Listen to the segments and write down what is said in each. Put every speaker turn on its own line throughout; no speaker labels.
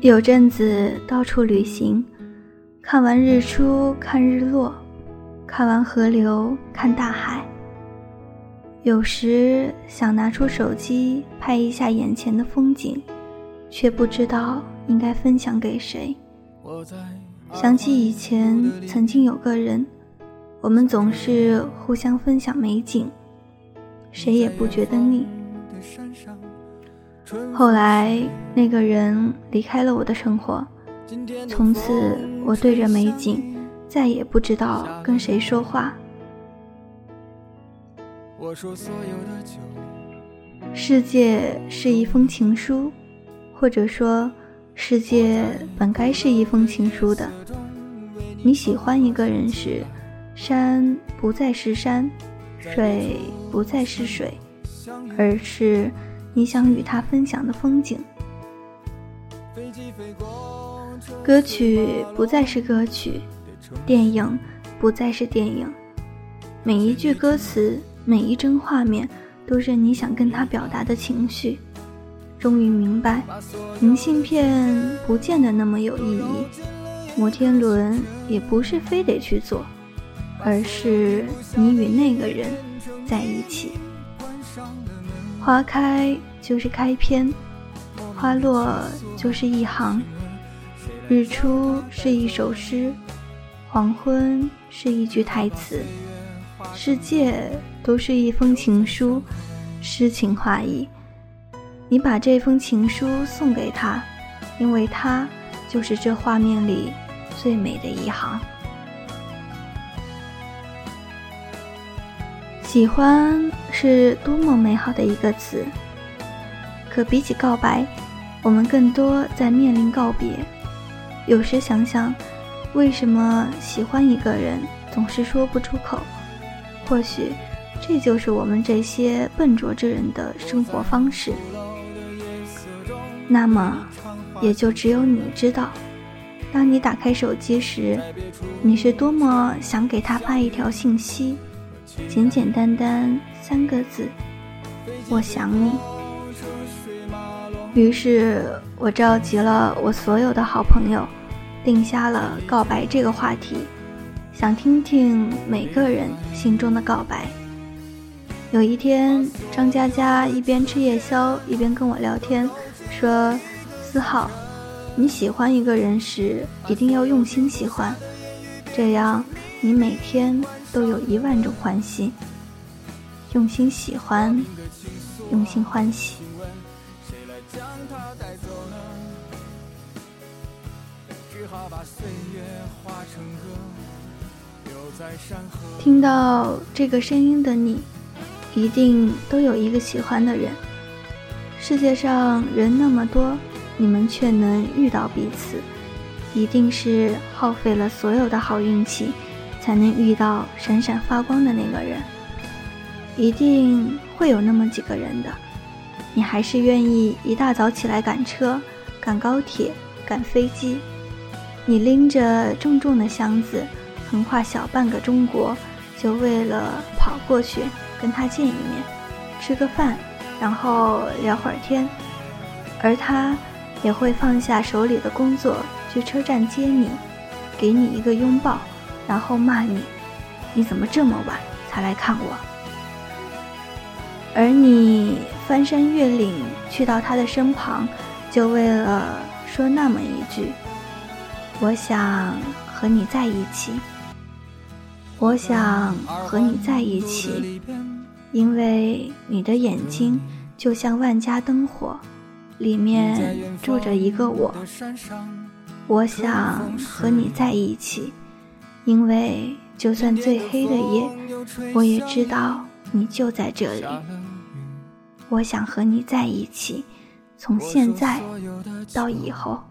有阵子到处旅行，看完日出看日落，看完河流看大海。有时想拿出手机拍一下眼前的风景，却不知道应该分享给谁。想起以前曾经有个人，我们总是互相分享美景，谁也不觉得腻。后来那个人离开了我的生活，从此我对着美景，再也不知道跟谁说话。世界是一封情书，或者说，世界本该是一封情书的。你喜欢一个人时，山不再是山，水不再是水，而是你想与他分享的风景。歌曲不再是歌曲，电影不再是电影，每一句歌词。每一帧画面都是你想跟他表达的情绪。终于明白，明信片不见得那么有意义，摩天轮也不是非得去做，而是你与那个人在一起。花开就是开篇，花落就是一行，日出是一首诗，黄昏是一句台词。世界都是一封情书，诗情画意。你把这封情书送给他，因为他就是这画面里最美的一行。喜欢是多么美好的一个词，可比起告白，我们更多在面临告别。有时想想，为什么喜欢一个人总是说不出口？或许，这就是我们这些笨拙之人的生活方式。那么，也就只有你知道，当你打开手机时，你是多么想给他发一条信息，简简单单三个字：“我想你。”于是我召集了我所有的好朋友，定下了告白这个话题。想听听每个人心中的告白。有一天，张佳佳一边吃夜宵一边跟我聊天，说：“思浩，你喜欢一个人时一定要用心喜欢，这样你每天都有一万种欢喜。用心喜欢，用心欢喜。”。听到这个声音的你，一定都有一个喜欢的人。世界上人那么多，你们却能遇到彼此，一定是耗费了所有的好运气，才能遇到闪闪发光的那个人。一定会有那么几个人的，你还是愿意一大早起来赶车、赶高铁、赶飞机，你拎着重重的箱子。横跨小半个中国，就为了跑过去跟他见一面，吃个饭，然后聊会儿天。而他也会放下手里的工作，去车站接你，给你一个拥抱，然后骂你：“你怎么这么晚才来看我？”而你翻山越岭去到他的身旁，就为了说那么一句：“我想和你在一起。”我想和你在一起，因为你的眼睛就像万家灯火，里面住着一个我。我想和你在一起，因为就算最黑的夜，我也知道你就在这里。我想和你在一起，从现在到以后。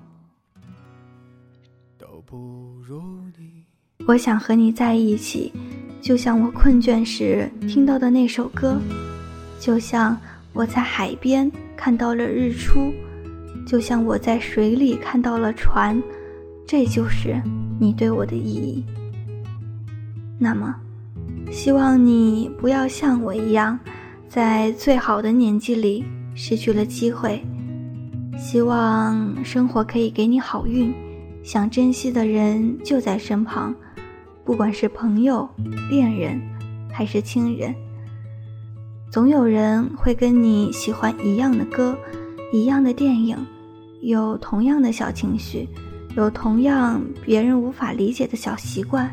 我想和你在一起，就像我困倦时听到的那首歌，就像我在海边看到了日出，就像我在水里看到了船，这就是你对我的意义。那么，希望你不要像我一样，在最好的年纪里失去了机会，希望生活可以给你好运，想珍惜的人就在身旁，不管是朋友、恋人还是亲人。总有人会跟你喜欢一样的歌，一样的电影，有同样的小情绪，有同样别人无法理解的小习惯。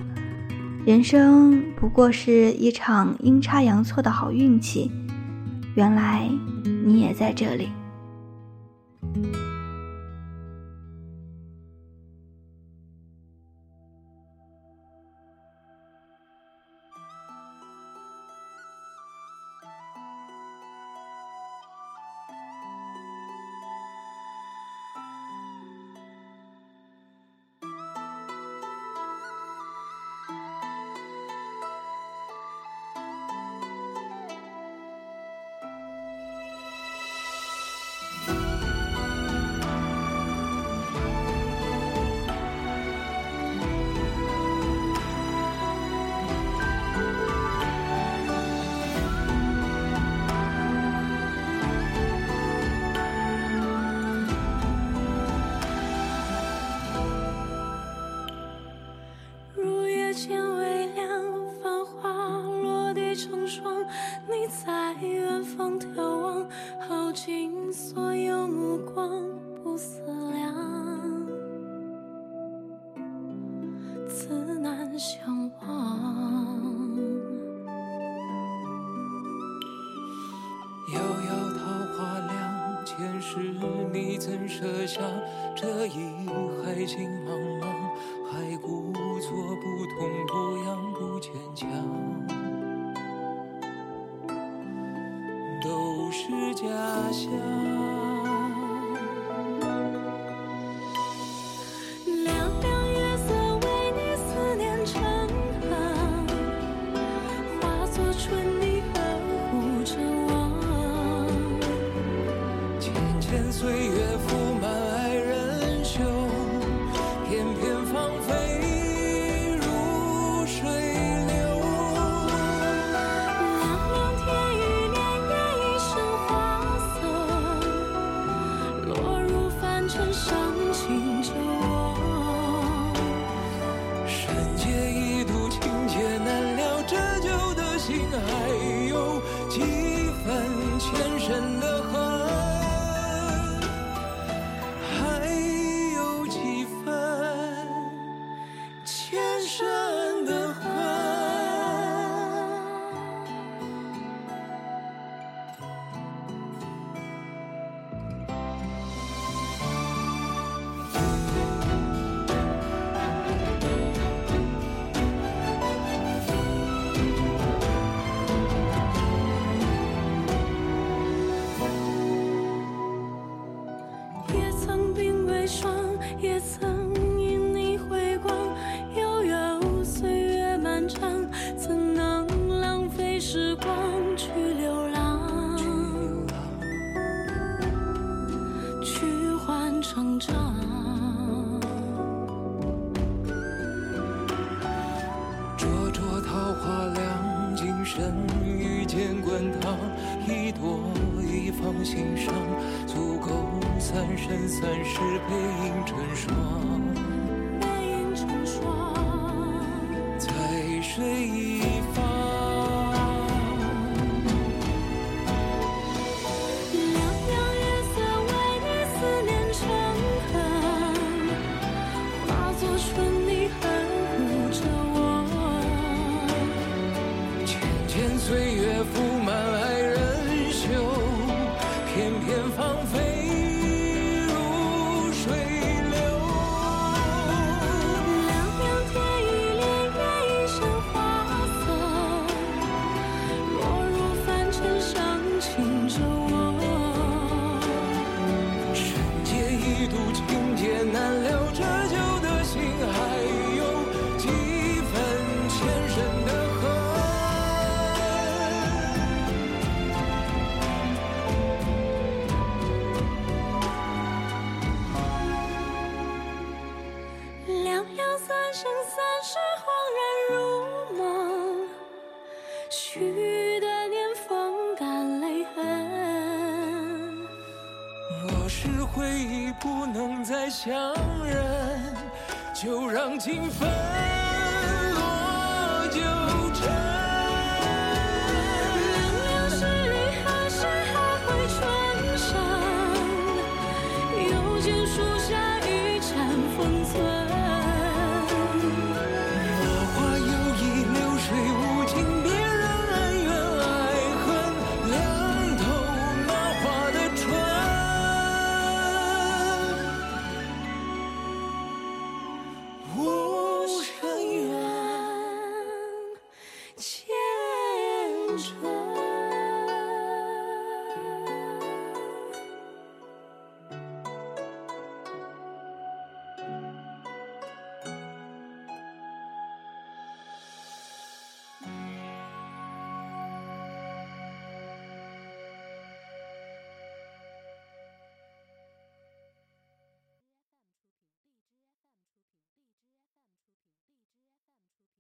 人生不过是一场阴差阳错的好运气，原来你也在这里。
此难相忘。
遥遥桃花凉，前世你怎舍下？这一海情茫茫，还故作不痛不痒不坚强，都是假象。看她一朵一放心上，足够三生三世背影成双。再相认，就让情分。